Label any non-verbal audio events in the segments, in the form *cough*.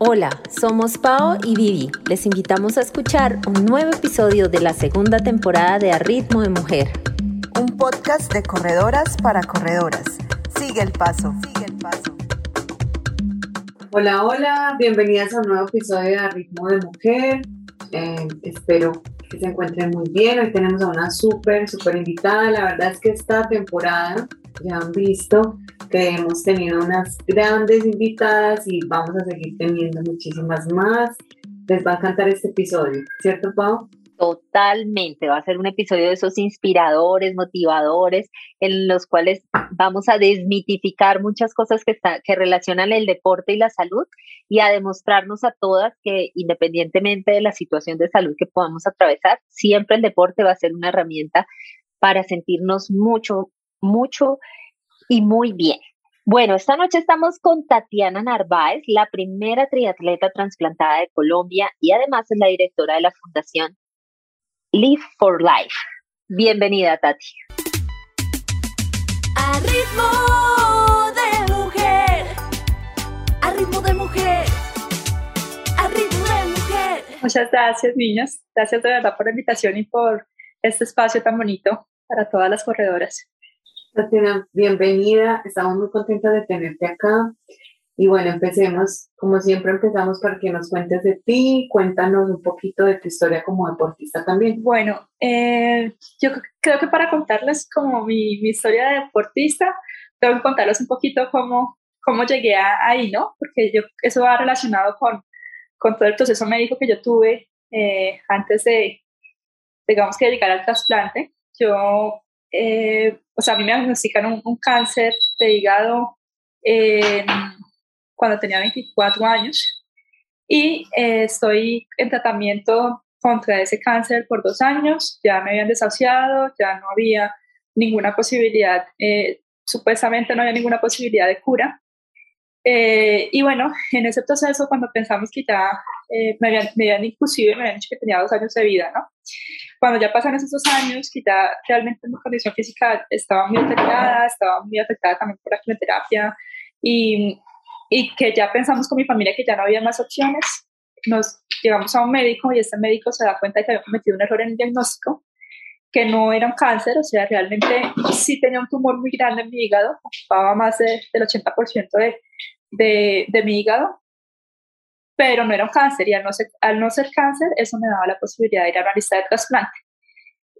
Hola, somos Pao y Vivi. Les invitamos a escuchar un nuevo episodio de la segunda temporada de A Ritmo de Mujer. Un podcast de corredoras para corredoras. Sigue el paso, sigue el paso. Hola, hola, bienvenidas a un nuevo episodio de A Ritmo de Mujer. Eh, espero que se encuentren muy bien. Hoy tenemos a una súper, súper invitada. La verdad es que esta temporada ya han visto que hemos tenido unas grandes invitadas y vamos a seguir teniendo muchísimas más. Les va a encantar este episodio, ¿cierto, Pau? Totalmente, va a ser un episodio de esos inspiradores, motivadores, en los cuales vamos a desmitificar muchas cosas que, que relacionan el deporte y la salud y a demostrarnos a todas que independientemente de la situación de salud que podamos atravesar, siempre el deporte va a ser una herramienta para sentirnos mucho, mucho y muy bien. Bueno, esta noche estamos con Tatiana Narváez, la primera triatleta trasplantada de Colombia y además es la directora de la Fundación Live for Life. Bienvenida, Tati. A ritmo de mujer, a ritmo de mujer, a ritmo de mujer. Muchas gracias, niños. Gracias de verdad por la invitación y por este espacio tan bonito para todas las corredoras. Tatiana, bienvenida. Estamos muy contentas de tenerte acá. Y bueno, empecemos, como siempre empezamos para que nos cuentes de ti, cuéntanos un poquito de tu historia como deportista también. Bueno, eh, yo creo que para contarles como mi, historia de deportista, tengo que contarles un poquito cómo, cómo llegué ahí, ¿no? Porque yo, eso va relacionado con, con todo el proceso médico que yo tuve eh, antes de, digamos que llegar al trasplante. Yo eh, o sea, a mí me diagnosticaron un, cáncer de hígado cuando tenía 24 años y eh, estoy en tratamiento contra ese cáncer por dos años, ya me habían desahuciado, ya no había ninguna posibilidad, eh, supuestamente no había ninguna posibilidad de cura. y bueno, en ese proceso, cuando pensamos que ya me, habían, me habían inclusive me habían dicho que tenía dos años de vida, ¿no? Cuando ya pasan esos dos años, que ya realmente mi condición física estaba muy afectada, estaba muy afectada también por la quimioterapia y, y que ya pensamos con mi familia que ya no había más opciones, nos llevamos a un médico y este médico se da cuenta de que había cometido un error en el diagnóstico, que no era un cáncer, o sea, realmente sí tenía un tumor muy grande en mi hígado, ocupaba más de, del 80% de, de, de mi hígado, pero no era un cáncer y al no, ser, al no ser cáncer eso me daba la posibilidad de ir a la lista de trasplante.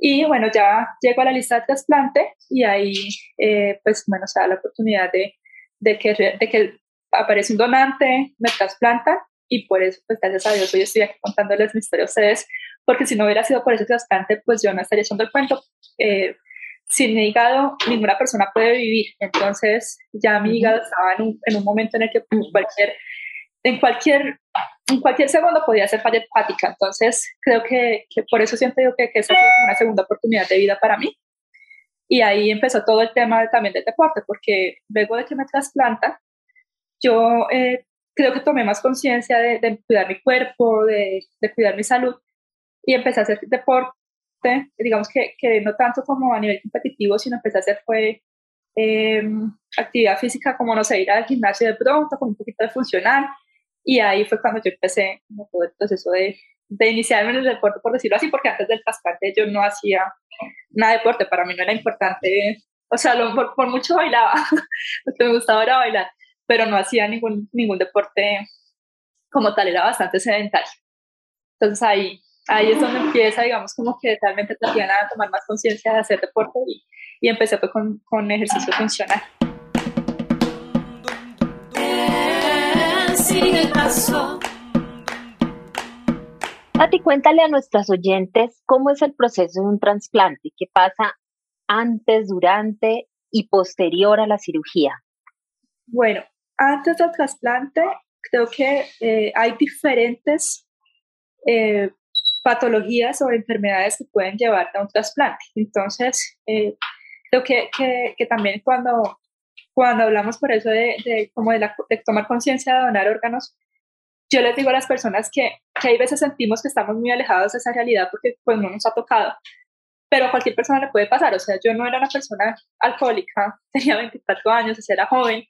Y bueno, ya llego a la lista de trasplante y ahí eh, pues bueno, se da la oportunidad de, de, que, de que aparece un donante, me trasplanta y por eso pues gracias a Dios hoy estoy aquí contándoles mi historia a ustedes porque si no hubiera sido por ese trasplante pues yo no estaría echando el cuento. Eh, sin mi hígado ninguna persona puede vivir, entonces ya mi hígado estaba en un, en un momento en el que cualquier en cualquier, en cualquier segundo podía ser falla hepática. Entonces, creo que, que por eso siempre digo que, que esa es una segunda oportunidad de vida para mí. Y ahí empezó todo el tema también del deporte, porque luego de que me trasplanta, yo eh, creo que tomé más conciencia de, de, cuidar mi cuerpo, de, de, cuidar mi salud, y empecé a hacer deporte, digamos que, que no tanto como a nivel competitivo, sino empecé a hacer fue eh, actividad física, como no sé, ir al gimnasio de pronto, con un poquito de funcional, y ahí fue cuando yo empecé todo el proceso de, de iniciarme en el deporte, por decirlo así, porque antes del trasplante yo no hacía nada de deporte, para mí no era importante, o sea, lo, por, por, mucho bailaba, *laughs* lo que me gustaba era bailar, pero no hacía ningún, ningún deporte como tal, era bastante sedentario. Entonces ahí, ahí es donde empieza, digamos, como que realmente Tatiana a tomar más conciencia de hacer deporte y, y empecé pues con, con ejercicio funcional. A ti cuéntale a nuestras oyentes cómo es el proceso de un trasplante, qué pasa antes, durante y posterior a la cirugía. Bueno, antes del trasplante creo que eh, hay diferentes eh, patologías o enfermedades que pueden llevarte a un trasplante. Entonces, eh, creo que, que, que, también cuando, cuando hablamos por eso de, de como de, la, de tomar conciencia de donar órganos, yo les digo a las personas que, que hay veces sentimos que estamos muy alejados de esa realidad porque pues no nos ha tocado, pero a cualquier persona le puede pasar, o sea, yo no era una persona alcohólica, *laughs* tenía 24 años, era joven,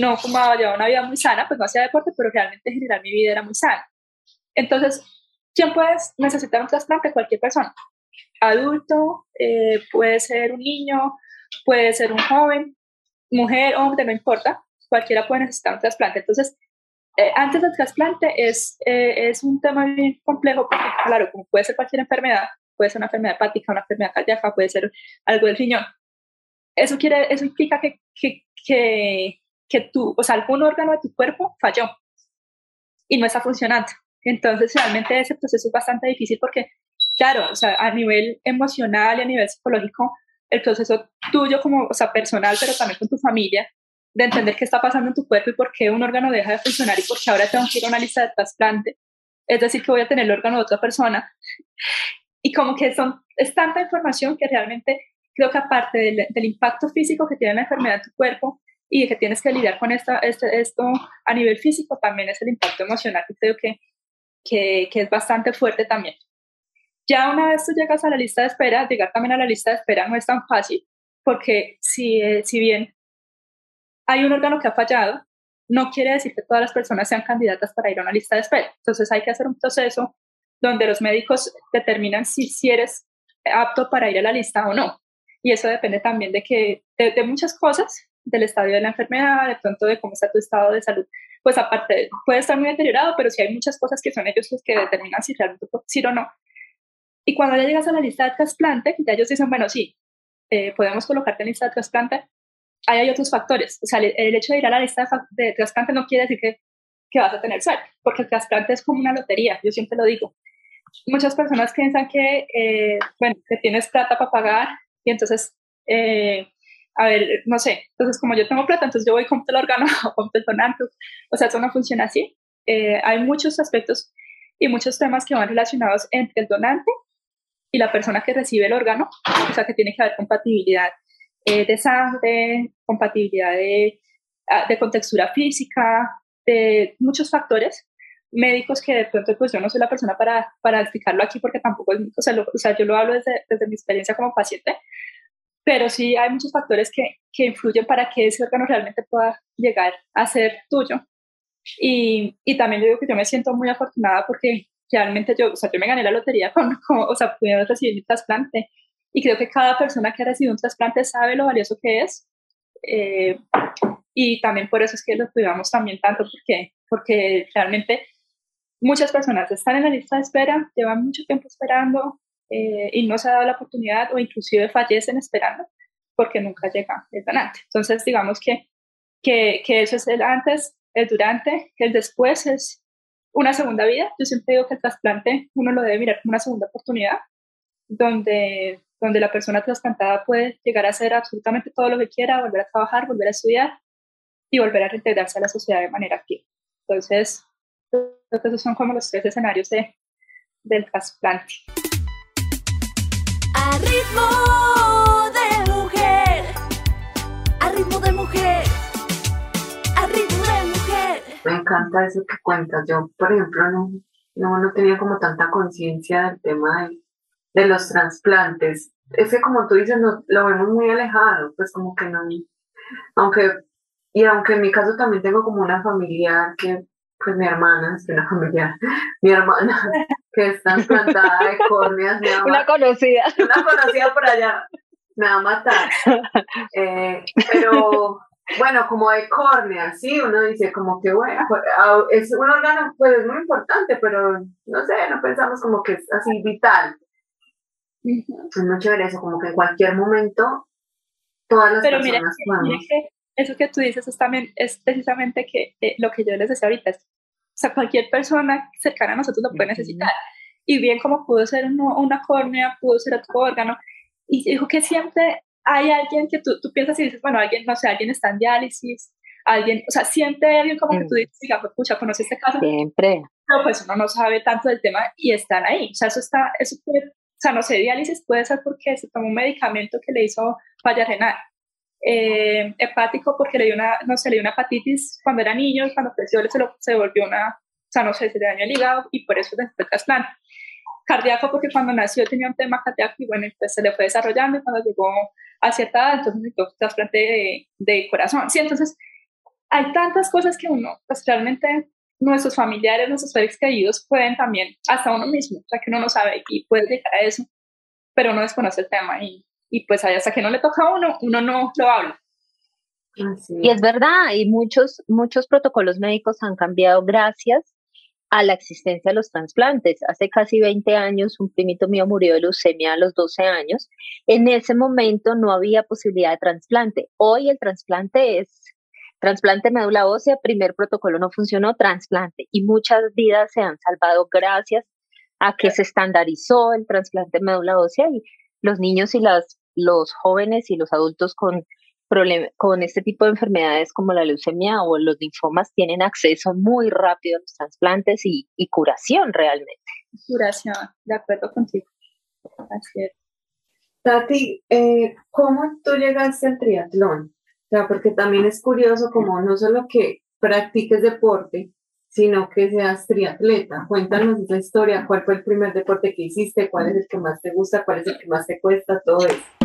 no fumaba, llevaba una vida muy sana, pues no hacía deporte, pero realmente en general mi vida era muy sana. Entonces, ¿quién puede necesitar un trasplante? Cualquier persona. Adulto, eh, puede ser un niño, puede ser un joven, mujer, hombre, no importa, cualquiera puede necesitar un trasplante. Entonces, eh, antes del trasplante es, eh, es un tema bien complejo porque, claro, como puede ser cualquier enfermedad, puede ser una enfermedad hepática, una enfermedad cardíaca, puede ser algo del riñón. Eso, quiere, eso implica que, que, que, que tú, o sea, algún órgano de tu cuerpo falló y no está funcionando. Entonces, realmente ese proceso es bastante difícil porque, claro, o sea, a nivel emocional y a nivel psicológico, el proceso tuyo como, o sea, personal, pero también con tu familia, de entender qué está pasando en tu cuerpo y por qué un órgano deja de funcionar y por qué ahora tengo que ir a una lista de trasplante. Es decir, que voy a tener el órgano de otra persona. Y como que son, es tanta información que realmente creo que aparte del, del impacto físico que tiene la enfermedad en tu cuerpo y que tienes que lidiar con esta, este, esto a nivel físico, también es el impacto emocional que creo que, que, que es bastante fuerte también. Ya una vez tú llegas a la lista de espera, llegar también a la lista de espera no es tan fácil, porque si, eh, si bien hay un órgano que ha fallado, no quiere decir que todas las personas sean candidatas para ir a una lista de espera. Entonces hay que hacer un proceso donde los médicos determinan si, si eres apto para ir a la lista o no. Y eso depende también de, que, de, muchas cosas, del estadio de la enfermedad, de pronto de cómo está tu estado de salud. Pues aparte, puede estar muy deteriorado, pero si hay muchas cosas que son ellos los que determinan si realmente puedes ir o no. Y cuando ya llegas a la lista de trasplante, ya ellos dicen, bueno, sí, eh, podemos colocarte en lista de trasplante, ahí hay otros factores. O sea, el, hecho de ir a la lista de, trasplante no quiere decir que, que, vas a tener suerte, porque el trasplante es como una lotería, yo siempre lo digo. Muchas personas piensan que, eh, bueno, que tienes plata para pagar y entonces, eh, a ver, no sé, entonces como yo tengo plata, entonces yo voy con el órgano *laughs* o compro el donante. O sea, eso no funciona así. hay muchos aspectos y muchos temas que van relacionados entre el donante y la persona que recibe el órgano, o sea que tiene que haber compatibilidad eh, de sangre, compatibilidad de, ah, de contextura física, de muchos factores médicos que de pronto pues yo no soy la persona para, para explicarlo aquí porque tampoco es, o sea, o sea yo lo hablo desde, desde, mi experiencia como paciente, pero sí hay muchos factores que, que influyen para que ese órgano realmente pueda llegar a ser tuyo. Y, y también digo que yo me siento muy afortunada porque realmente yo, o sea, yo me gané la lotería con, *laughs* o sea, pudiendo recibir mi trasplante. Y creo que cada persona que ha recibido un trasplante sabe lo valioso que es. Eh, y también por eso es que lo cuidamos también tanto, porque, porque realmente muchas personas están en la lista de espera, llevan mucho tiempo esperando eh, y no se ha dado la oportunidad o inclusive fallecen esperando porque nunca llega el donante. Entonces, digamos que, que, que eso es el antes, el durante, el después es una segunda vida. Yo siempre digo que el trasplante uno lo debe mirar como una segunda oportunidad, donde, donde la persona trasplantada puede llegar a hacer absolutamente todo lo que quiera, volver a trabajar, volver a estudiar y volver a reintegrarse a la sociedad de manera activa. Entonces, creo que esos son como los tres escenarios de, del trasplante. A ritmo de mujer, a ritmo de mujer. Me encanta eso que cuentas. Yo, por ejemplo, no, no, no tenía como tanta conciencia del tema de, de, los trasplantes. Ese, como tú dices, no, lo vemos muy alejado, pues como que no, aunque, y aunque en mi caso también tengo como una familiar que, pues mi hermana, es una familiar, *laughs* mi hermana, que es trasplantada de córneas. *laughs* una conocida. Una conocida por allá, me va a matar. Eh, pero bueno, como de córnea, sí, uno dice como que, bueno, pues, es un órgano, pues es muy importante, pero no sé, no pensamos como que es así vital. Es muy chévere eso, como que en cualquier momento todas las personas mira, que eso que tú dices es, también, es precisamente que eh, lo que yo les decía ahorita, es, o sea, cualquier persona cercana a nosotros lo puede necesitar. Y bien como pudo ser una córnea, pudo ser otro órgano, y dijo que siempre hay alguien que tú, tú, piensas y dices, bueno, alguien, no sé, alguien está en diálisis, alguien, o sea, siente alguien como que tú dices, diga, pues, pucha, conoce este caso. Siempre. Pero pues uno no sabe tanto del tema y están ahí. O sea, eso está, eso puede, o sea, no sé, diálisis puede ser porque se tomó un medicamento que le hizo falla renal. Eh, hepático porque le dio una, no sé, le dio una hepatitis cuando era niño y cuando creció se, lo, se volvió una, o sea, no sé, se le dañó el hígado y por eso después trasplante cardíaco porque cuando nació tenía un tema cardíaco y bueno, pues se le fue desarrollando y cuando llegó a cierta edad, entonces necesitó trasplante de, de, corazón. Sí, entonces hay tantas cosas que uno, pues realmente nuestros familiares, nuestros seres queridos pueden también, hasta uno mismo, o sea, que uno no sabe y puede llegar a eso, pero uno desconoce el tema y, y pues hasta que no le toca a uno, uno no lo habla. Y es verdad, y muchos, muchos protocolos médicos han cambiado gracias a la existencia de los trasplantes. Hace casi 20 años un primito mío murió de leucemia a los 12 años. En ese momento no había posibilidad de trasplante. Hoy el trasplante es trasplante médula ósea, primer protocolo no funcionó, trasplante. Y muchas vidas se han salvado gracias a que se estandarizó el trasplante médula ósea y los niños y las, los jóvenes y los adultos con con este tipo de enfermedades como la leucemia o los linfomas tienen acceso muy rápido a los trasplantes y, curación realmente. Curación, de acuerdo contigo. Así es. Tati, eh, ¿cómo tú llegaste al triatlón? O sea, porque también es curioso como no solo que practiques deporte, sino que seas triatleta. Cuéntanos esa historia, cuál fue el primer deporte que hiciste, cuál es el que más te gusta, cuál es el que más te cuesta, todo eso.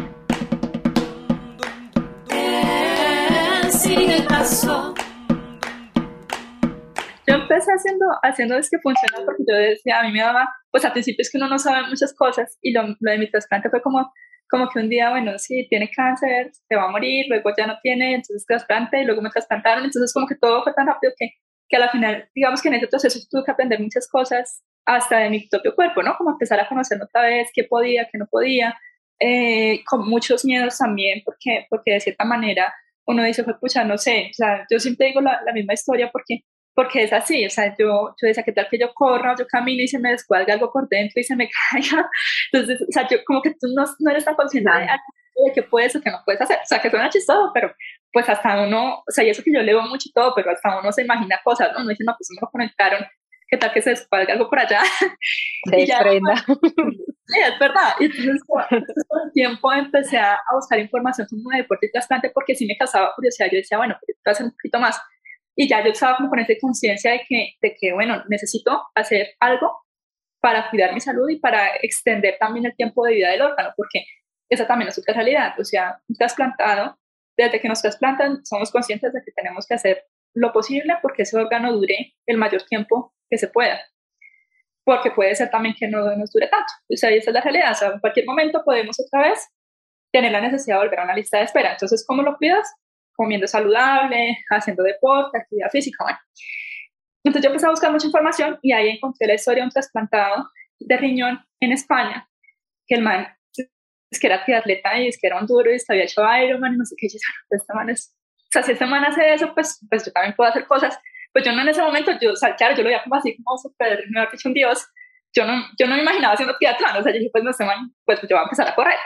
Yo empecé haciendo, haciendo es que funciona porque yo decía, a mí me daba, pues al principio es que uno no sabe muchas cosas y lo, lo de mi trasplante fue como, como que un día, bueno, sí, tiene cáncer, se va a morir, luego ya no tiene, entonces trasplante y luego me trasplantaron, entonces como que todo fue tan rápido que, que a la final, digamos que en ese proceso tuve que aprender muchas cosas hasta de mi propio cuerpo, ¿no? Como empezar a conocerme otra vez, qué podía, qué no podía, eh, con muchos miedos también, porque, porque de cierta manera uno dice, pues, pucha, no sé, o sea, yo siempre digo la, la, misma historia porque, porque es así, o sea, yo, yo decía, ¿qué tal que yo corra, yo camino y se me descuadra algo por dentro y se me *laughs* caiga? Entonces, o sea, yo como que tú no, no eres tan consciente de, de qué puedes o qué no puedes hacer, o sea, que suena chistoso, pero pues hasta uno, o sea, y eso que yo leo mucho y todo, pero hasta uno se imagina cosas, ¿no? Uno dice, no, pues me lo conectaron, ¿qué tal que se descuadre algo por allá? Se *laughs* desprenda. Sí, es verdad. Y entonces, con el tiempo empecé a buscar información sobre deporte y trasplante porque sí me causaba curiosidad. Yo decía, bueno, voy a hacer un poquito más. Y ya yo estaba como con esa conciencia de que, de que, bueno, necesito hacer algo para cuidar mi salud y para extender también el tiempo de vida del órgano, porque esa también es otra realidad. O sea, un trasplantado, desde que nos trasplantan, somos conscientes de que tenemos que hacer lo posible porque ese órgano dure el mayor tiempo que se pueda porque puede ser también que no nos dure tanto. O sea, esa es la realidad. O sea, en cualquier momento podemos otra vez tener la necesidad de volver a una lista de espera. Entonces, ¿cómo lo cuidas? Comiendo saludable, haciendo deporte, actividad física. Bueno. Entonces yo empecé a buscar mucha información y ahí encontré la historia de un trasplantado de riñón en España, que el man es que era triatleta y es que era un duro y había hecho Ironman y no sé qué. Y yo, pues, esta man es, o sea, si esta man hace eso, pues, pues yo también puedo hacer cosas pues yo no en ese momento, yo, o sea, claro, yo lo veía como así, como súper, me había hecho un dios, yo no, yo no me imaginaba haciendo triatlón, o sea, yo dije, pues no sé, pues yo voy a empezar a correr.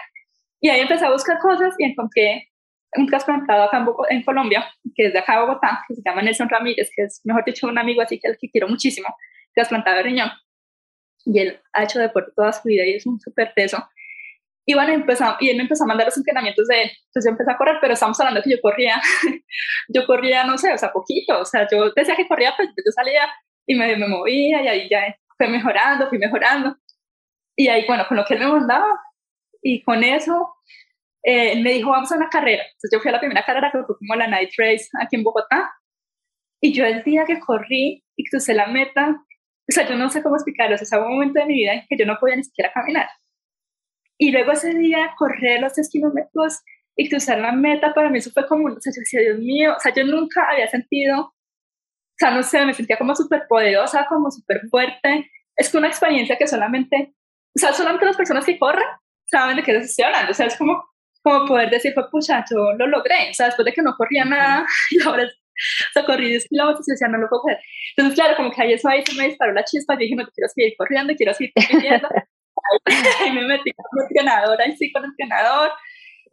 Y ahí empecé a buscar cosas y encontré un trasplantado acá en, en, Colombia, que es de acá de Bogotá, que se llama Nelson Ramírez, que es, mejor dicho, un amigo así que el que quiero muchísimo, trasplantado de riñón. Y él ha hecho deporte toda su vida y es un súper peso. Y bueno, empezó, y él me empezó a mandar los entrenamientos de él. Entonces yo empecé a correr, pero estamos hablando que yo corría, *laughs* yo corría, no sé, o sea, poquito. O sea, yo decía que corría, pero yo salía y me, me movía y ahí ya fue mejorando, fui mejorando. Y ahí, bueno, con lo que él me mandaba y con eso, eh, me dijo, vamos a una carrera. Entonces yo fui a la primera carrera que fue como la Night Race aquí en Bogotá. Y yo el día que corrí y crucé la meta, o sea, yo no sé cómo explicarlo, o sea, hubo un momento de mi vida en que yo no podía ni siquiera caminar. Y luego ese día correr los 3 kilómetros y cruzar la meta, para mí eso fue como, o sea, yo decía, Dios mío, o sea, yo nunca había sentido, o sea, no sé, me sentía como súper poderosa, como súper fuerte. Es que una experiencia que solamente, o sea, solamente las personas que corren saben de qué se estoy hablando. O sea, es como, como poder decir, pues, pucha, yo lo logré. O sea, después de que no corría nada, *laughs* y ahora, o sea, corrí 10 kilómetros y decía, no lo puedo hacer. Entonces, claro, como que ahí eso ahí se me disparó la chispa. Yo dije, no, quiero seguir corriendo, quiero seguir corriendo. *laughs* y me metí con un entrenador, ahí sí con el entrenador,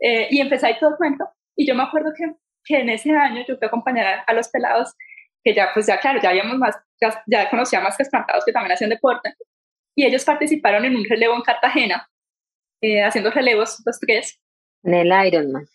eh, y empecé ahí todo el cuento. Y yo me acuerdo que, que en ese año yo fui a acompañar a, los pelados, que ya, pues ya, claro, ya habíamos más, ya, ya conocía más que espantados que también hacían deporte, y ellos participaron en un relevo en Cartagena, eh, haciendo relevos, los tres. En el Ironman.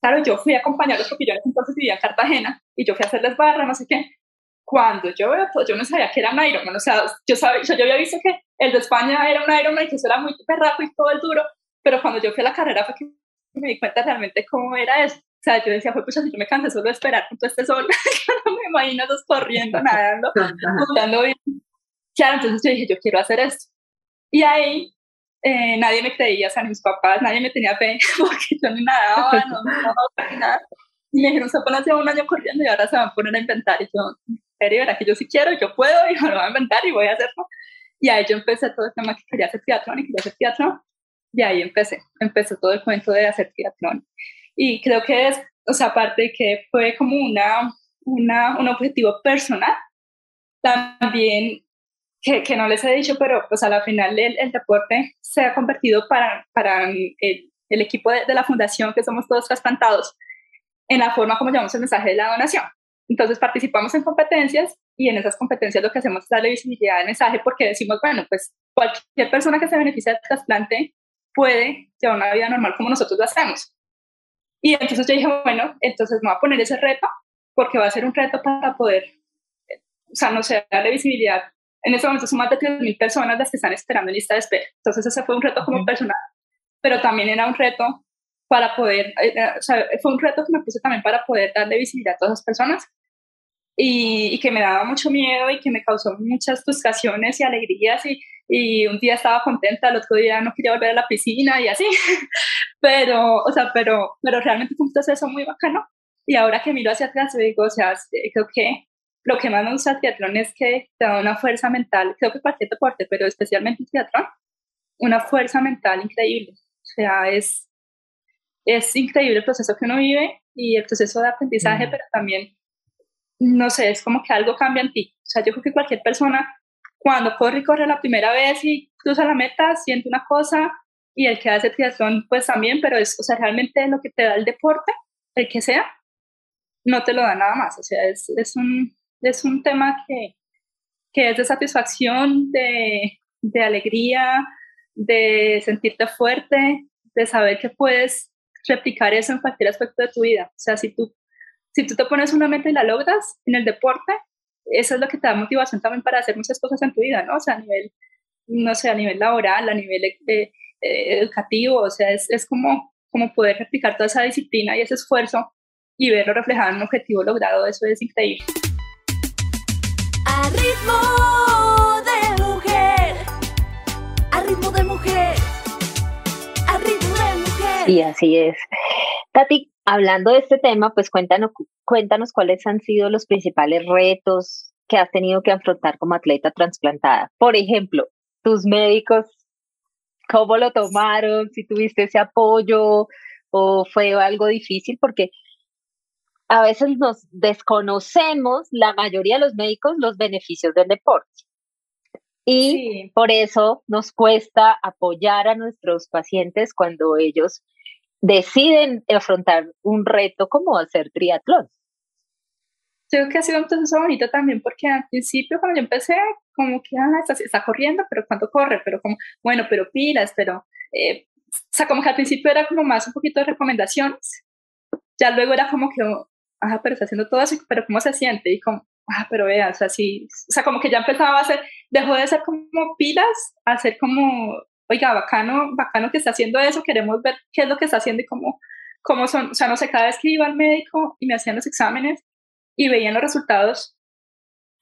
Claro, yo fui a acompañarlos porque yo entonces vivía en Cartagena, y yo fui a hacerles barra, no sé qué, cuando yo veo todo, yo no sabía que era un Ironman, o sea, yo, sabía, yo, había visto que el de España era un Ironman que eso era muy rápido y todo el duro, pero cuando yo fui a la carrera fue que me di cuenta realmente cómo era eso. O sea, yo decía, pues, si yo me cansé solo de esperar con todo este sol, *laughs* no me imagino esos corriendo, nadando, buscando bien. Claro, entonces yo dije, yo quiero hacer esto. Y ahí eh, nadie me creía, o sea, ni mis papás, nadie me tenía fe, *laughs* porque yo ni nadaba, no, no, no, nada. Y me dijeron, se ponen hace un año corriendo y ahora se van a poner a inventar. Y yo, en serio, era que yo sí quiero, yo puedo, y me lo voy a inventar y voy a hacerlo. Y ahí yo empecé todo el tema que quería hacer teatro y quería hacer teatro. Y ahí empecé, empezó todo el cuento de hacer teatro. Y creo que es, o sea, aparte de que fue como una, una, un objetivo personal, también que, que, no les he dicho, pero pues a la final el, el deporte se ha convertido para, para el, el equipo de, de, la fundación, que somos todos trasplantados, en la forma como llevamos el mensaje de la donación. Entonces participamos en competencias y en esas competencias lo que hacemos es darle visibilidad al mensaje porque decimos, bueno, pues cualquier persona que se beneficie del trasplante puede llevar una vida normal como nosotros lo hacemos. Y entonces yo dije, bueno, entonces me voy a poner ese reto porque va a ser un reto para poder, o sea, no sé, darle visibilidad. En este momento son más de 3.000 personas las que están esperando en lista de espera. Entonces ese fue un reto como personal, pero también era un reto para poder, eh, eh, o sea, fue un reto que me puse también para poder darle visibilidad a todas esas personas. Y, y, que me daba mucho miedo y que me causó muchas frustraciones y alegrías. Y, y un día estaba contenta, el otro día no quería volver a la piscina y así, *laughs* pero, o sea, pero, pero realmente fue un proceso muy bacano. Y ahora que miro hacia atrás digo, o sea, creo que lo que más me gusta del triatlón es que te da una fuerza mental, creo que cualquier deporte, pero especialmente el triatlón, una fuerza mental increíble, o sea, es, es increíble el proceso que uno vive y el proceso de aprendizaje, pero también no sé, es como que algo cambia en ti. O sea, yo creo que cualquier persona, cuando corre y corre la primera vez y cruza la meta, siente una cosa y el que hace triatlón, pues también, pero es, o sea, realmente lo que te da el deporte, el que sea, no te lo da nada más. O sea, es, es, un, es un tema que, que es de satisfacción, de, de alegría, de sentirte fuerte, de saber que puedes replicar eso en cualquier aspecto de tu vida. O sea, si tú si tú te pones una meta y la logras en el deporte, eso es lo que te da motivación también para hacer muchas cosas en tu vida, ¿no? O sea, a nivel, no sé, a nivel laboral, a nivel eh, educativo, o sea, es, es como, como poder replicar toda esa disciplina y ese esfuerzo y verlo reflejado en un objetivo logrado, eso es increíble. A ritmo Y así es. Tati, hablando de este tema, pues cuéntanos, cuéntanos cuáles han sido los principales retos que has tenido que afrontar como atleta trasplantada. Por ejemplo, tus médicos, ¿cómo lo tomaron? Si tuviste ese apoyo o fue algo difícil, porque a veces nos desconocemos, la mayoría de los médicos, los beneficios del deporte. Y por eso nos cuesta apoyar a nuestros pacientes cuando ellos deciden afrontar un reto como hacer triatlón. Creo que ha sido un proceso bonito también porque al principio cuando yo empecé, como que ah, está, está, corriendo, pero ¿cuánto corre? Pero como, bueno, pero pilas, pero, eh, o sea, como que al principio era como más un poquito de recomendaciones, ya luego era como que, ah, pero está haciendo todo eso, pero ¿cómo se siente? Y como, ah, pero vea, o sea, sí, o sea, como que ya empezaba a hacer, dejó de ser como pilas, a ser como oiga, bacano, bacano que está haciendo eso, queremos ver qué es lo que está haciendo y cómo, cómo son, o sea, no sé, cada vez que iba al médico y me hacían los exámenes y veían los resultados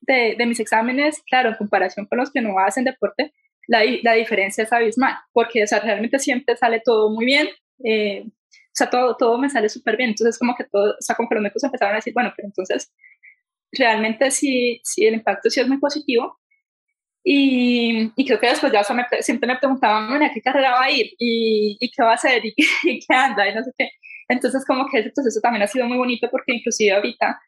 de, de mis exámenes, claro, en comparación con los que no hacen deporte, la, la diferencia es abismal, porque, o sea, realmente siempre sale todo muy bien, eh, o sea, todo, todo me sale súper bien, entonces como que todo, o sea, como que los médicos empezaron a decir, bueno, pero entonces, realmente sí, sí el impacto sí es muy positivo, y, y, creo que después ya me, siempre me preguntaban, ¿a qué carrera va a ir? ¿Y, y qué va a hacer? ¿Y, *laughs* ¿Y, qué anda? Y no sé qué. Entonces, como que ese proceso también ha sido muy bonito porque inclusive ahorita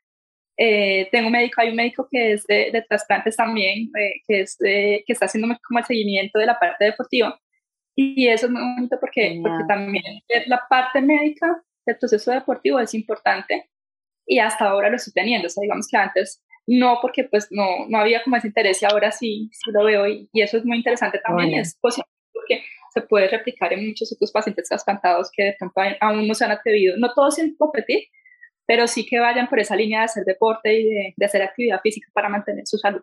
eh, tengo un médico, hay un médico que es de, de trasplantes también, eh, que, es que está haciendo como el seguimiento de la parte deportiva. Y eso es muy bonito porque, porque también la parte médica del proceso deportivo es importante y hasta ahora lo estoy teniendo. O sea, digamos que antes no porque pues no, no había como ese interés y ahora sí, sí lo veo y, y eso es muy interesante también, es posible porque se puede replicar en muchos otros pacientes trasplantados que de pronto aún no se han atrevido, no todos sin competir, pero sí que vayan por esa línea de hacer deporte y de, de hacer actividad física para mantener su salud.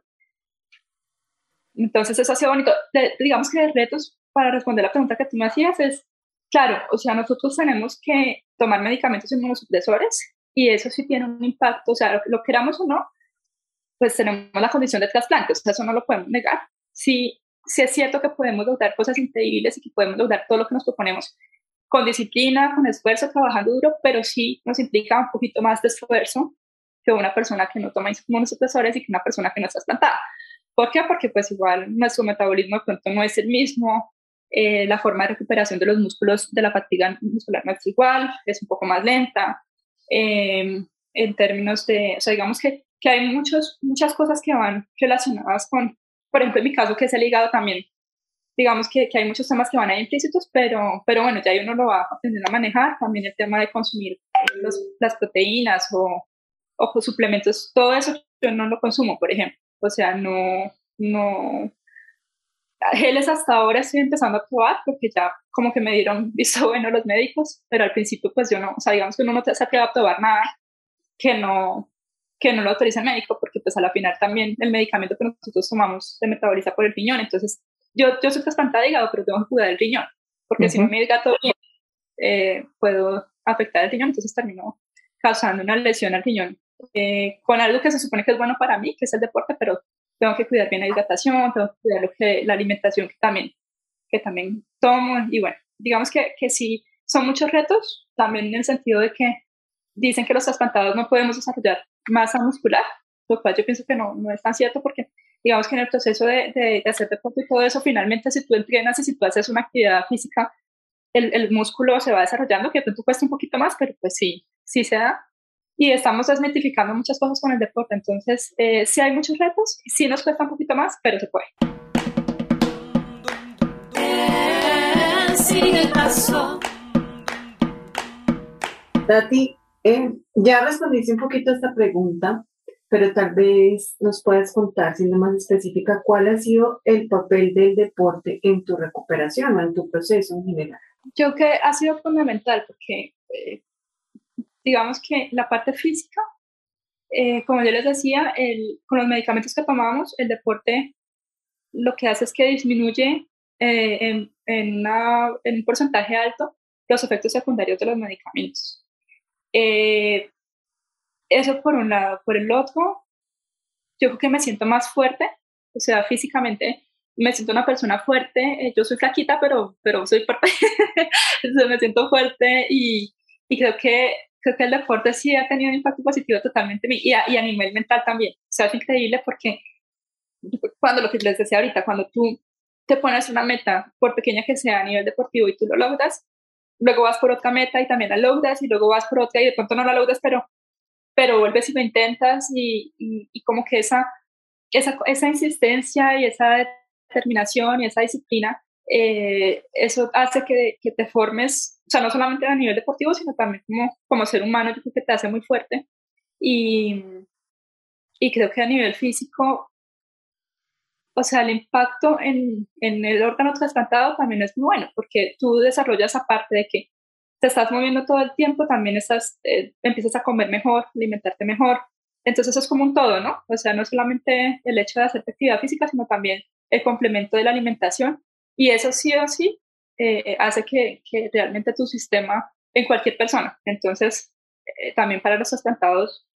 Entonces eso ha sido bonito. digamos que de retos, para responder la pregunta que tú me hacías, es, claro, o sea, nosotros tenemos que tomar medicamentos inmunosupresores y eso sí tiene un impacto, o sea, lo, lo queramos o no, pues tenemos la condición de trasplante, o sea, eso no lo podemos negar. Sí, sí es cierto que podemos lograr cosas increíbles y que podemos lograr todo lo que nos proponemos con disciplina, con esfuerzo, trabajando duro, pero sí nos implica un poquito más de esfuerzo que una persona que no toma inmunosupresores y que una persona que no está trasplantada. ¿Por qué? Porque pues igual nuestro metabolismo de pronto no es el mismo, eh, la forma de recuperación de los músculos de la fatiga muscular no es igual, es un poco más lenta. Eh, en términos de, o sea, digamos que, que hay muchos, muchas cosas que van relacionadas con, por ejemplo, en mi caso, que es el hígado también, digamos que, que, hay muchos temas que van ahí implícitos, pero, pero bueno, ya uno lo va aprendiendo a manejar. También el tema de consumir los, las proteínas o, o suplementos, todo eso yo no lo consumo, por ejemplo. O sea, no, no. Geles hasta ahora estoy empezando a probar porque ya como que me dieron *laughs* visto bueno los médicos, pero al principio pues yo no, o sea, digamos que uno no te hace a probar nada que no, que no lo autoriza el médico porque pues a la final también el medicamento que nosotros tomamos se metaboliza por el riñón, entonces yo, yo soy trasplantada de hígado, pero tengo que cuidar el riñón, porque si no me gato bien, eh, puedo afectar el riñón, entonces termino causando una lesión al riñón eh, con algo que se supone que es bueno para mí, que es el deporte, pero tengo que cuidar bien la hidratación, tengo que cuidar lo que, la alimentación que también, que también tomo, y bueno, digamos que, que sí, son muchos retos, también en el sentido de que dicen que los trasplantados no podemos desarrollar masa muscular, lo cual yo pienso que no, no es tan cierto porque digamos que en el proceso de, de, hacer deporte y todo eso, finalmente si tú entrenas y si tú haces una actividad física, el, el músculo se va desarrollando, que de pronto cuesta un poquito más, pero pues sí, sí se da. Y estamos desmitificando muchas cosas con el deporte, entonces eh, sí hay muchos retos, sí nos cuesta un poquito más, pero se puede. Sigue el paso. Tati, eh, ya respondiste un poquito a esta pregunta, pero tal vez nos puedas contar, siendo más específica, cuál ha sido el papel del deporte en tu recuperación o en tu proceso en general. Yo creo que ha sido fundamental porque, eh, digamos que la parte física, eh, como yo les decía, el, con los medicamentos que tomamos, el deporte lo que hace es que disminuye en, un porcentaje alto los efectos secundarios de los medicamentos. Eh, eso por un lado. Por el otro, yo creo que me siento más fuerte, o sea, físicamente me siento una persona fuerte. Eh, yo soy flaquita, pero, pero soy fuerte. *laughs* Entonces me siento fuerte y, y, creo, que, creo que el deporte sí ha tenido un impacto positivo totalmente y a, y a nivel mental también. O sea, es increíble porque cuando lo que les decía ahorita, cuando tú te pones una meta, por pequeña que sea a nivel deportivo y tú lo logras, luego vas por otra meta y también la logras y luego vas por otra y de pronto no la logras, pero pero vuelves y lo intentas y, y, como que esa, esa, esa, insistencia y esa determinación y esa disciplina, eh, eso hace que, que, te formes, o sea, no solamente a nivel deportivo, sino también como, como ser humano, yo creo que te hace muy fuerte. Y, y creo que a nivel físico, o sea, el impacto en, en el órgano trasplantado también es muy bueno, porque tú desarrollas aparte de que te estás moviendo todo el tiempo, también estás, eh, empiezas a comer mejor, alimentarte mejor. Entonces eso es como un todo, ¿no? O sea, no solamente el hecho de hacer actividad física, sino también el complemento de la alimentación. Y eso sí o sí eh, hace que, que, realmente tu sistema, en cualquier persona, entonces eh, también para los trasplantados,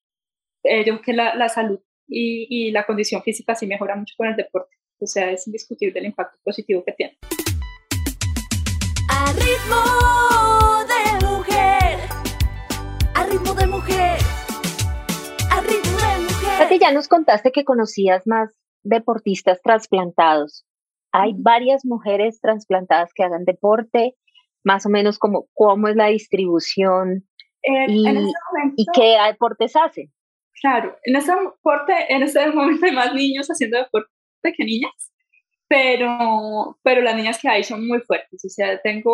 yo creo que la, la salud y, y, la condición física sí mejora mucho con el deporte. O sea, es indiscutible el impacto positivo que tiene. A ritmo ritmo de mujer. Al ritmo de mujer. ya nos contaste que conocías más deportistas trasplantados. Hay varias mujeres trasplantadas que hagan deporte, más o menos como cómo es la distribución y, en este momento, y qué deportes hacen. Claro, en este deporte, en este *laughs* momento hay más niños haciendo deporte que niñas, pero, pero las niñas que hay son muy fuertes. O sea, tengo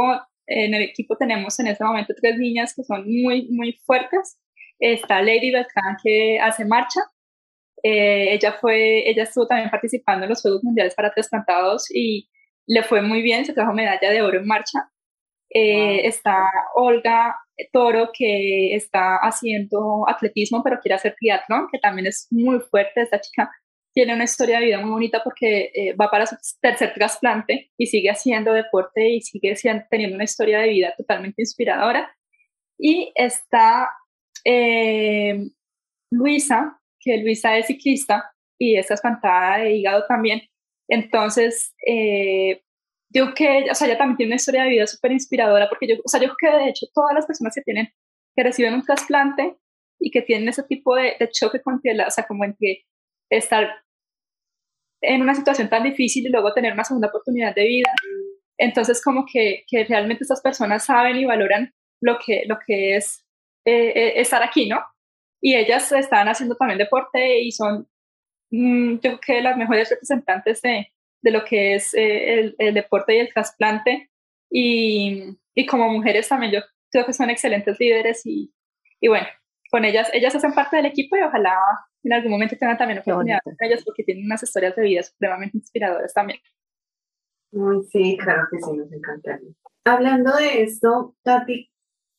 en el equipo tenemos en este momento tres niñas que son muy, muy fuertes. Está Lady Beltrán que hace marcha. Eh, ella, fue, ella estuvo también participando en los Juegos Mundiales para Trasplantados y le fue muy bien, se trajo medalla de oro en marcha. Eh, está Olga Toro que está haciendo atletismo pero quiere hacer triatlón, que también es muy fuerte. Esta chica tiene una historia de vida muy bonita porque eh, va para su tercer trasplante y sigue haciendo deporte y sigue teniendo una historia de vida totalmente inspiradora. Y está eh, Luisa, que Luisa es ciclista y es espantada de hígado también. Entonces, eh, yo que, o sea, ella también tiene una historia de vida súper inspiradora, porque yo, o sea, yo creo que de hecho todas las personas que tienen, que reciben un trasplante y que tienen ese tipo de, de choque con la, o sea, como en que estar en una situación tan difícil y luego tener una segunda oportunidad de vida. Entonces, como que, que realmente estas personas saben y valoran lo que, lo que es eh, eh, estar aquí, ¿no? Y ellas están haciendo también deporte y son, mm, yo creo que las mejores representantes de, de lo que es eh, el, deporte y el trasplante. Y, y, como mujeres también yo creo que son excelentes líderes y, y, bueno, con ellas, ellas hacen parte del equipo y ojalá en algún momento tengan también oportunidad con ellas porque tienen unas historias de vida supremamente inspiradoras también. sí, claro que sí, nos encantaría. Hablando de esto, Tati,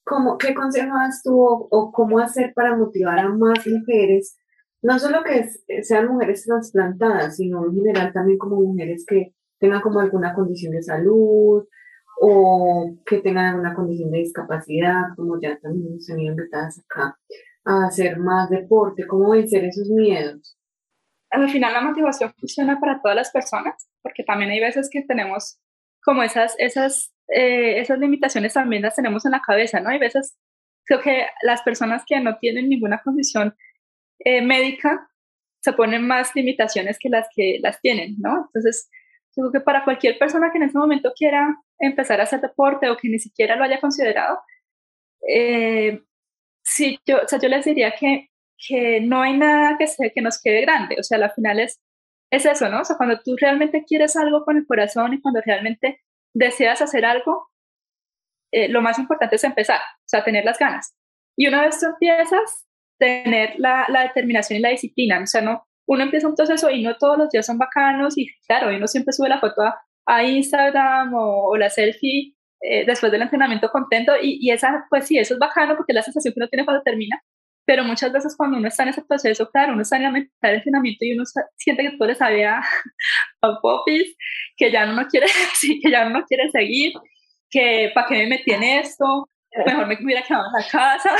¿cómo, ¿qué consejo das tú o, cómo hacer para motivar a más mujeres no solo que sean mujeres trasplantadas, sino en general también como mujeres que tengan como alguna condición de salud o que tengan alguna condición de discapacidad, como ya también hemos tenido invitadas acá, a hacer más deporte, cómo vencer esos miedos. Al final la motivación funciona para todas las personas, porque también hay veces que tenemos como esas, esas, eh, esas limitaciones también las tenemos en la cabeza, ¿no? Hay veces, creo que las personas que no tienen ninguna condición eh, médica se ponen más limitaciones que las que las tienen, ¿no? Entonces, creo que para cualquier persona que en este momento quiera empezar a hacer deporte o que ni siquiera lo haya considerado, eh, sí, yo, o sea, yo les diría que, que no hay nada que, se, que nos quede grande, o sea, al final es, es eso, ¿no? O sea, cuando tú realmente quieres algo con el corazón y cuando realmente deseas hacer algo, eh, lo más importante es empezar, o sea, tener las ganas. Y una vez tú empiezas, tener la, la, determinación y la disciplina. O sea, no, uno empieza un proceso y no todos los días son bacanos y claro, uno siempre sube la foto a, Instagram o, la selfie eh, después del entrenamiento contento y, y, esa, pues sí, eso es bacano porque es la sensación que uno tiene cuando termina. Pero muchas veces cuando uno está en ese proceso, claro, uno está en el entrenamiento y uno siente que todo le sabe a, *laughs* popis, que ya no quiere, *laughs* que ya no quiere seguir, que para qué me metí en esto, mejor me hubiera quedado en la casa.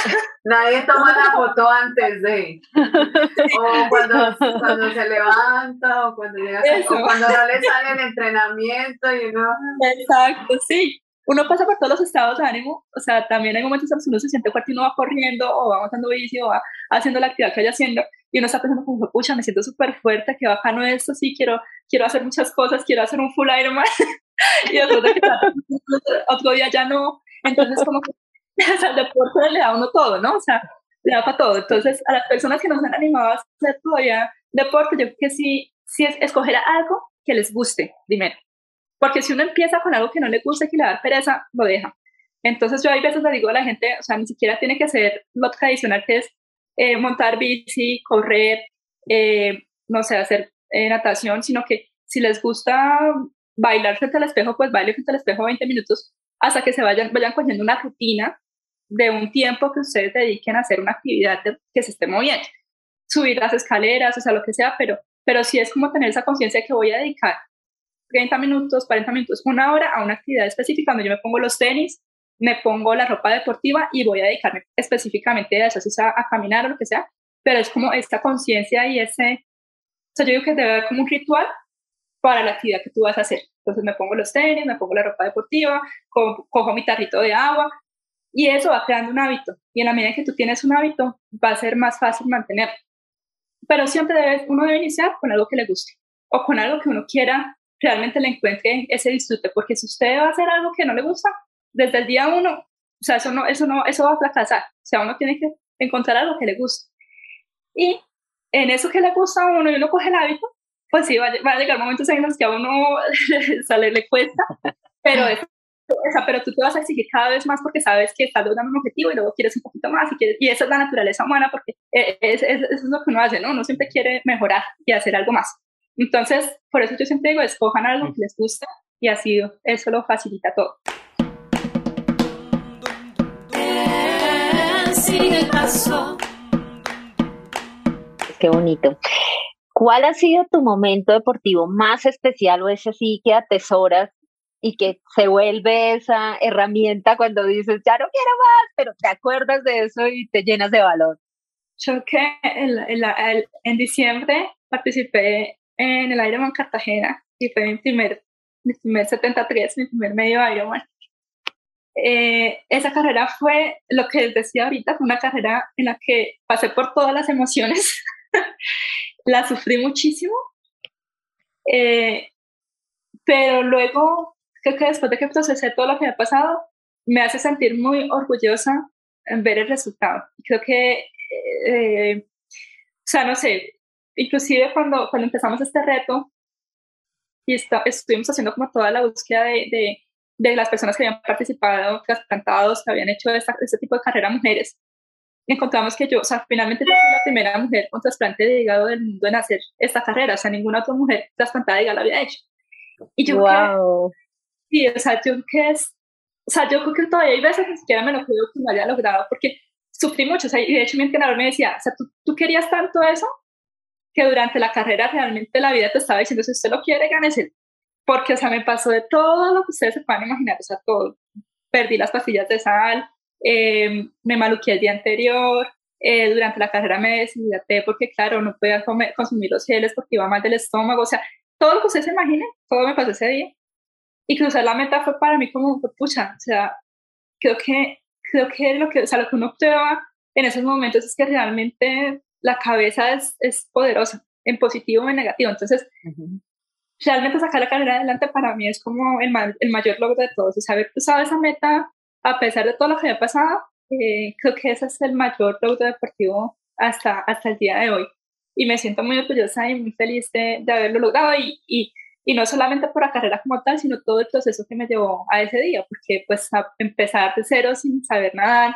Nadie *laughs* toma la foto antes de, o cuando, cuando se levanta, o cuando llega, o cuando no le sale el entrenamiento y uno... Exacto, sí. Uno pasa por todos los estados de ánimo, o sea, también hay momentos en que uno se siente fuerte y uno va corriendo, o va montando bici, o va haciendo la actividad que vaya haciendo, y uno está pensando como, pucha, me siento súper fuerte, que bacano esto, sí, quiero, quiero hacer muchas cosas, quiero hacer un full Ironman, *laughs* y después de que otro día ya no, entonces, como que *laughs* o sea, el deporte le da a uno todo, ¿no? O sea, le da para todo. Entonces, a las personas que nos han animado a hacer todavía deporte, yo creo que sí, sí es escoger algo que les guste primero. Porque si uno empieza con algo que no le gusta, que le da pereza, lo deja. Entonces, yo hay veces le digo a la gente, o sea, ni siquiera tiene que hacer lo tradicional que es eh, montar bici, correr, eh, no sé, hacer eh, natación, sino que si les gusta bailar frente al espejo, pues baile frente al espejo 20 minutos hasta que se vayan, vayan cogiendo una rutina de un tiempo que ustedes dediquen a hacer una actividad que se esté moviendo. Subir las escaleras, o sea, lo que sea, pero, pero sí es como tener esa conciencia de que voy a dedicar 30 minutos, 40 minutos, una hora a una actividad específica donde yo me pongo los tenis, me pongo la ropa deportiva y voy a dedicarme específicamente a eso, sea a caminar o lo que sea, pero es como esta conciencia y ese, o sea, yo digo que debe haber como un ritual para la actividad que tú vas a hacer. Entonces me pongo los tenis, me pongo la ropa deportiva, cojo, mi tarrito de agua y eso va creando un hábito. Y en la medida que tú tienes un hábito, va a ser más fácil mantenerlo. Pero siempre debe, uno debe iniciar con algo que le guste o con algo que uno quiera realmente le encuentre ese disfrute, porque si usted va a hacer algo que no le gusta, desde el día uno, o sea, eso no, eso no, eso va a fracasar. O sea, uno tiene que encontrar algo que le guste. Y en eso que le gusta a uno y uno coge el hábito, pues sí, va, a llegar momentos en los que a uno *laughs* sale, le cuesta, pero, pero tú te vas a exigir cada vez más porque sabes que estás logrando un objetivo y luego quieres un poquito más y, quieres, y esa es la naturaleza humana porque eh, es, es, eso es lo que uno hace, ¿no? Uno siempre quiere mejorar y hacer algo más. Entonces, por eso yo siempre digo, escojan algo que les gusta y así eso lo facilita todo. Qué bonito. ¿Cuál ha sido tu momento deportivo más especial o ese sí que atesoras y que se vuelve esa herramienta cuando dices, ya no quiero más, pero te acuerdas de eso y te llenas de valor. Yo que en, diciembre participé en el Ironman Cartagena y fue mi primer, mi primer 73, mi primer medio Ironman. Eh, esa carrera fue lo que les decía ahorita, fue una carrera en la que pasé por todas las emociones, *laughs* la sufrí muchísimo, eh, pero luego creo que después de que procesé todo lo que me ha pasado, me hace sentir muy orgullosa en ver el resultado. Creo que, eh, o sea, no sé, inclusive cuando, cuando empezamos este reto y estuvimos haciendo como toda la búsqueda de, de, las personas que habían participado, trasplantados, que habían hecho este tipo de carrera mujeres, encontramos que yo, o sea, finalmente yo fui la primera mujer con trasplante de hígado del mundo en hacer esta carrera, o sea, ninguna otra mujer trasplantada de hígado lo había hecho. Y yo wow. Sí, o sea, yo que es, o sea, yo creo que todavía hay veces ni siquiera me lo creo que no haya logrado, porque sufrí mucho, o sea, y de hecho mi entrenador me decía, o sea, ¿tú, tú querías tanto eso que durante la carrera realmente la vida te estaba diciendo, si usted lo quiere, gánese. Porque, o sea, me pasó de todo lo que ustedes se puedan imaginar, o sea, todo. Perdí las pastillas de sal, eh, me maluqué el día anterior, eh, durante la carrera me deshidraté porque, claro, no podía comer, consumir los geles porque iba mal del estómago, o sea, todo lo que ustedes se imaginen, todo me pasó ese día. Y cruzar la meta fue para mí como, pucha, o sea, creo que, creo que lo que, o sea, lo que uno prueba en esos momentos es que realmente la cabeza es, es poderosa, en positivo o en negativo. Entonces, realmente sacar la carrera adelante para mí es como el, el mayor logro de todos, es haber cruzado esa meta a pesar de todo lo que había pasado, eh, creo que ese es el mayor logro deportivo hasta, hasta el día de hoy. Y me siento muy orgullosa y muy feliz de, de haberlo logrado y, y, y, no solamente por la carrera como tal, sino todo el proceso que me llevó a ese día, porque pues a empezar de cero sin saber nadar,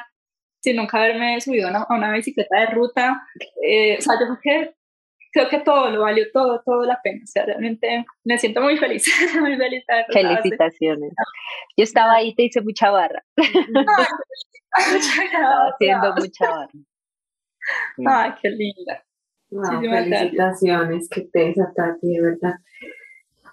sin nunca haberme subido a una, bicicleta de ruta, eh, o sea, yo creo que creo que todo lo valió, todo, todo la pena. O sea, realmente me siento muy feliz, *laughs* muy feliz. Felicitaciones. Yo estaba ahí, te hice mucha barra. *laughs* *laughs* estaba haciendo mucha barra. Ay, qué linda. felicitaciones, que te Tati, de verdad.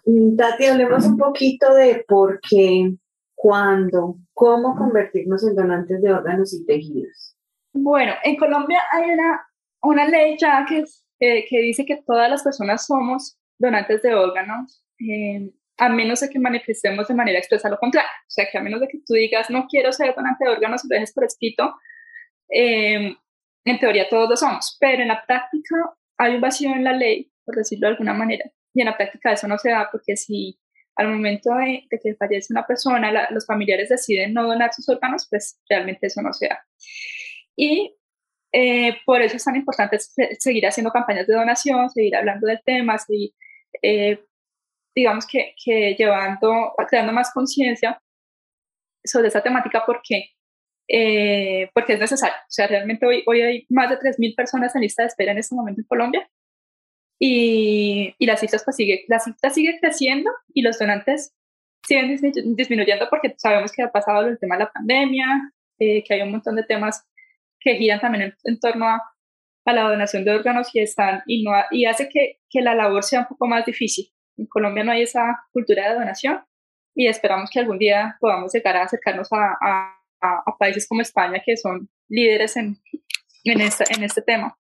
Mm, Tati, hablemos un poquito de por qué, cuándo, cómo convertirnos en donantes de órganos y tejidos. Bueno, en Colombia hay una, una ley ya que es que dice que todas las personas somos donantes de órganos, eh, a menos de que manifestemos de manera expresa lo contrario. O sea, que a menos de que tú digas, no quiero ser donante de órganos y lo dejes por escrito, eh, en teoría todos lo somos, pero en la práctica hay un vacío en la ley, por decirlo de alguna manera, y en la práctica eso no se da porque si al momento de, que fallece una persona, los familiares deciden no donar sus órganos, pues realmente eso no se da. Y eh, por eso es tan importante seguir haciendo campañas de donación, seguir hablando del tema, seguir, eh, digamos que, que, llevando, creando más conciencia sobre esta temática porque, eh, porque es necesario. O sea, realmente hoy, hoy hay más de 3.000 personas en lista de espera en este momento en Colombia y, y la, cifra pues sigue, la cifra sigue creciendo y los donantes siguen disminuyendo porque sabemos que ha pasado el tema de la pandemia, que hay un montón de temas que giran también en, torno a, la donación de órganos y, están, y, no, y hace que, que la labor sea un poco más difícil. En Colombia no hay esa cultura de donación y esperamos que algún día podamos llegar a acercarnos a, a, a países como España que son líderes en, en, esta, en este tema.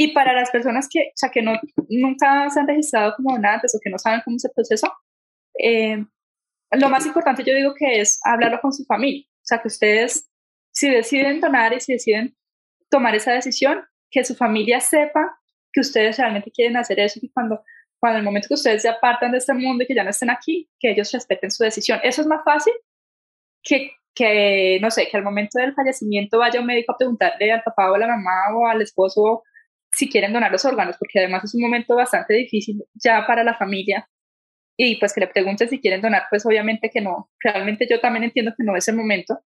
Y para las personas que, o sea, que no, nunca se han registrado como donantes o que no saben cómo es el proceso, eh, lo más importante yo digo que es hablarlo con su familia. O sea, que ustedes si deciden donar y si deciden tomar esa decisión, que su familia sepa que ustedes realmente quieren hacer eso y cuando, cuando el momento que ustedes se apartan de este mundo y que ya no estén aquí, que ellos respeten su decisión. Eso es más fácil que, que, no sé, que al momento del fallecimiento vaya un médico a preguntarle al papá o a la mamá o al esposo si quieren donar los órganos, porque además es un momento bastante difícil ya para la familia. Y pues que le pregunten si quieren donar, pues obviamente que no. Realmente yo también entiendo que no es el momento,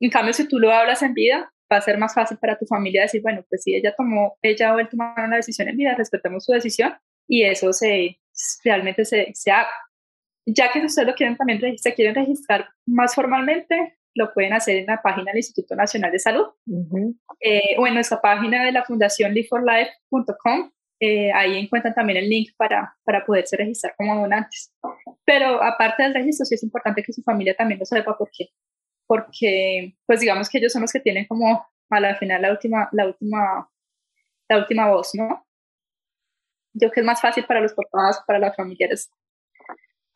en cambio, si tú lo hablas en vida, va a ser más fácil para tu familia decir, bueno, pues si ella tomó, ella o él tomaron la decisión en vida, respetemos su decisión y eso se realmente se, se haga. Ya que ustedes lo quieren también se quieren registrar más formalmente, lo pueden hacer en la página del Instituto Nacional de Salud eh, o en nuestra página de la Fundación liveforlife.com. eh, ahí encuentran también el link para, para poderse registrar como donantes. Pero aparte del registro, sí es importante que su familia también lo sepa por qué. Porque, pues digamos que ellos son los que tienen como a la final la última, la última, la última voz, ¿no? Yo creo que es más fácil para los papás, para las familiares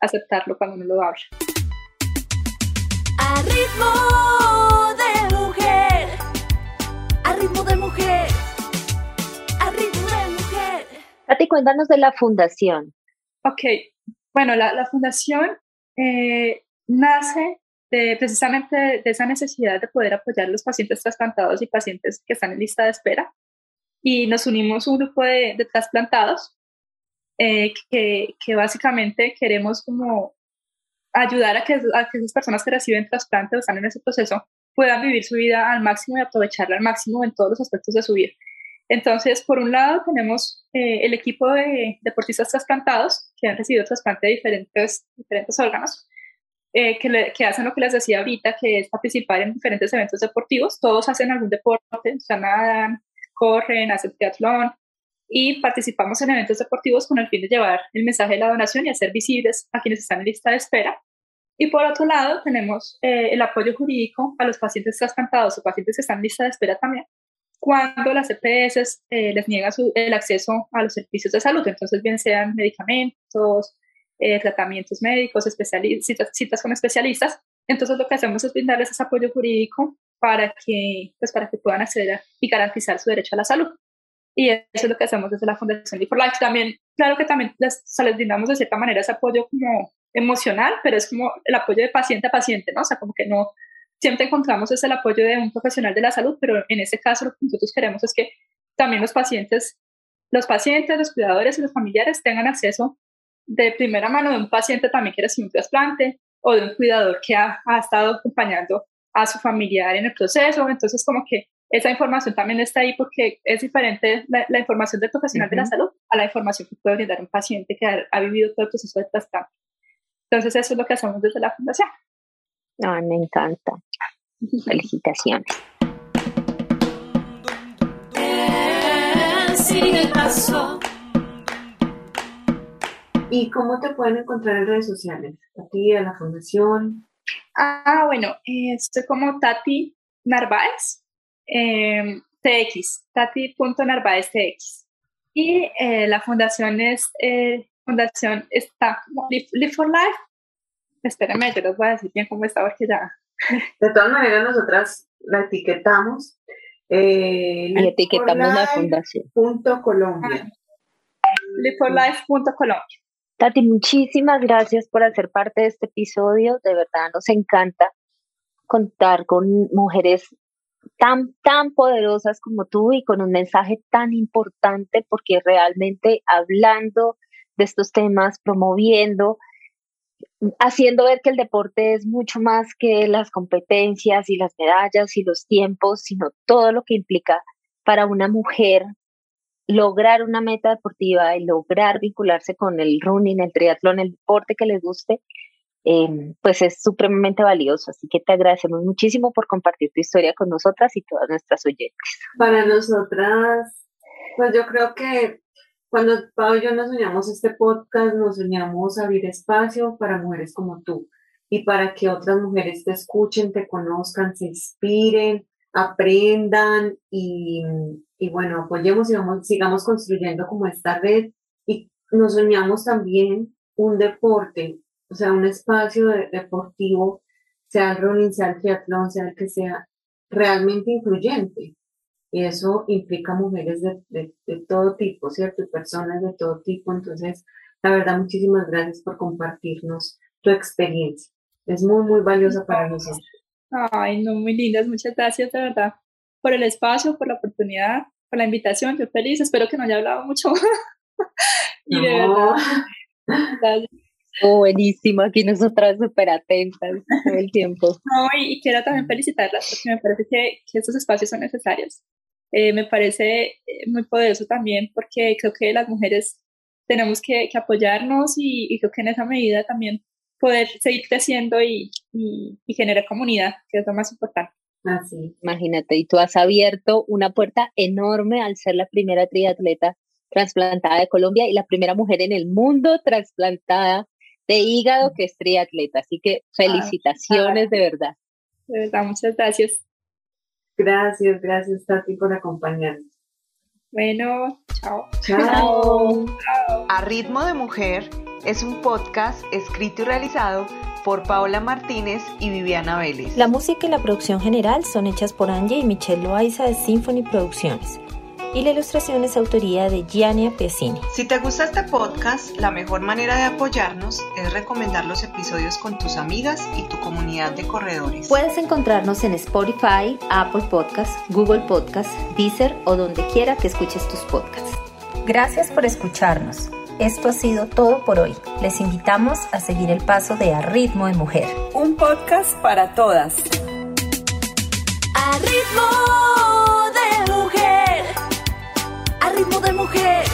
aceptarlo cuando uno lo habla. A ritmo de mujer, a ritmo de mujer, a ritmo de mujer. Tati, cuéntanos de la fundación. Ok, bueno, la, la fundación eh, nace de, precisamente de, esa necesidad de poder apoyar a los pacientes trasplantados y pacientes que están en lista de espera. Y nos unimos un grupo de, de trasplantados eh, que, que, básicamente queremos como ayudar a que, a que esas personas que reciben trasplante o están en ese proceso puedan vivir su vida al máximo y aprovecharla al máximo en todos los aspectos de su vida. Entonces, por un lado, tenemos eh, el equipo de deportistas trasplantados que han recibido trasplante de diferentes, diferentes órganos, eh, que, le, que, hacen lo que les decía ahorita, que es participar en diferentes eventos deportivos. Todos hacen algún deporte, o sea, nadan, corren, hacen triatlón y participamos en eventos deportivos con el fin de llevar el mensaje de la donación y hacer visibles a quienes están en lista de espera. Y por otro lado, tenemos eh, el apoyo jurídico a los pacientes trasplantados o pacientes que están en lista de espera también, cuando las EPS eh, les niega su, el acceso a los servicios de salud. Entonces, bien sean medicamentos, eh, tratamientos médicos, citas, citas, con especialistas. Entonces, lo que hacemos es brindarles ese apoyo jurídico para que, pues, para que puedan acceder y garantizar su derecho a la salud. Y eso es lo que hacemos desde la Fundación Live for Life. También, claro que también les, les brindamos de cierta manera ese apoyo como emocional, pero es como el apoyo de paciente a paciente, ¿no? O sea, como que no, siempre encontramos es el apoyo de un profesional de la salud, pero en este caso lo que nosotros queremos es que también los pacientes, los pacientes, los cuidadores y los familiares tengan acceso de primera mano de un paciente también que recibe un trasplante o de un cuidador que ha, ha estado acompañando a su familiar en el proceso. Entonces, como que esa información también está ahí porque es diferente la, información del profesional de la salud a la información que puede brindar un paciente que ha, ha, vivido todo el proceso de trasplante. Entonces, eso es lo que hacemos desde la fundación. Ay, me encanta. Felicitaciones. ¿Y cómo te pueden encontrar en redes sociales? A ti, a la fundación. Ah, bueno, eh, estoy como Tati Narváez, eh, TX, tati.narváez TX. Y eh, la fundación es, eh, fundación está como Live, for Life. Espérame, yo les voy a decir bien cómo está porque ya. De todas maneras, nosotras la etiquetamos. Eh, y etiquetamos la fundación. Punto Colombia. Liveforlife.colombia. Tati, muchísimas gracias por hacer parte de este episodio. De verdad, nos encanta contar con mujeres tan, tan poderosas como tú y con un mensaje tan importante porque realmente hablando de estos temas, promoviendo, haciendo ver que el deporte es mucho más que las competencias y las medallas y los tiempos, sino todo lo que implica para una mujer lograr una meta deportiva y lograr vincularse con el running, el triatlón, el deporte que les guste, eh, pues es supremamente valioso. Así que te agradecemos muchísimo por compartir tu historia con nosotras y todas nuestras oyentes. Para nosotras, pues yo creo que cuando Pau y yo nos soñamos este podcast, nos soñamos abrir espacio para mujeres como tú y para que otras mujeres te escuchen, te conozcan, se inspiren, aprendan y, y bueno, apoyemos y vamos, sigamos construyendo como esta red y nos soñamos también un deporte, o sea, un espacio deportivo, sea el running, sea el triatlón, sea el que sea, realmente incluyente. Y eso implica mujeres de, de, de todo tipo, ¿cierto? personas de todo tipo. Entonces, la verdad, muchísimas gracias por compartirnos tu experiencia. Es muy, muy valiosa para nosotros. Ay, no, muy lindas. Muchas gracias, de verdad, por el espacio, por la oportunidad, por la invitación. Yo feliz. Espero que no haya hablado mucho. *laughs* y de verdad, *laughs* gracias. Oh, buenísimo, aquí nosotras súper atentas todo el tiempo. *laughs* No, y, quiero también felicitarlas porque me parece que, que estos espacios son necesarios. Eh, me parece eh, muy poderoso también porque creo que las mujeres tenemos que, que apoyarnos y, y, creo que en esa medida también poder seguir creciendo y, y, y generar comunidad, que es lo más importante. Así. Imagínate, y tú has abierto una puerta enorme al ser la primera triatleta trasplantada de Colombia y la primera mujer en el mundo trasplantada de hígado que es triatleta. Así que felicitaciones de verdad. De verdad, muchas gracias. Gracias, gracias Tati por acompañarnos. Bueno, chao. Chao. A Ritmo de Mujer es un podcast escrito y realizado por Paola Martínez y Viviana Vélez. La música y la producción general son hechas por Angie y Michelle Loaiza de Symphony Producciones y la ilustración es autoría de Giannia Piacini. Si te gusta este podcast, la mejor manera de apoyarnos es recomendar los episodios con tus amigas y tu comunidad de corredores. Puedes encontrarnos en Spotify, Apple Podcasts, Google Podcasts, Deezer o donde quiera que escuches tus podcasts. Gracias por escucharnos. Esto ha sido todo por hoy. Les invitamos a seguir el paso de A Ritmo de Mujer. Un podcast para todas. A ritmo ritmo de mujer.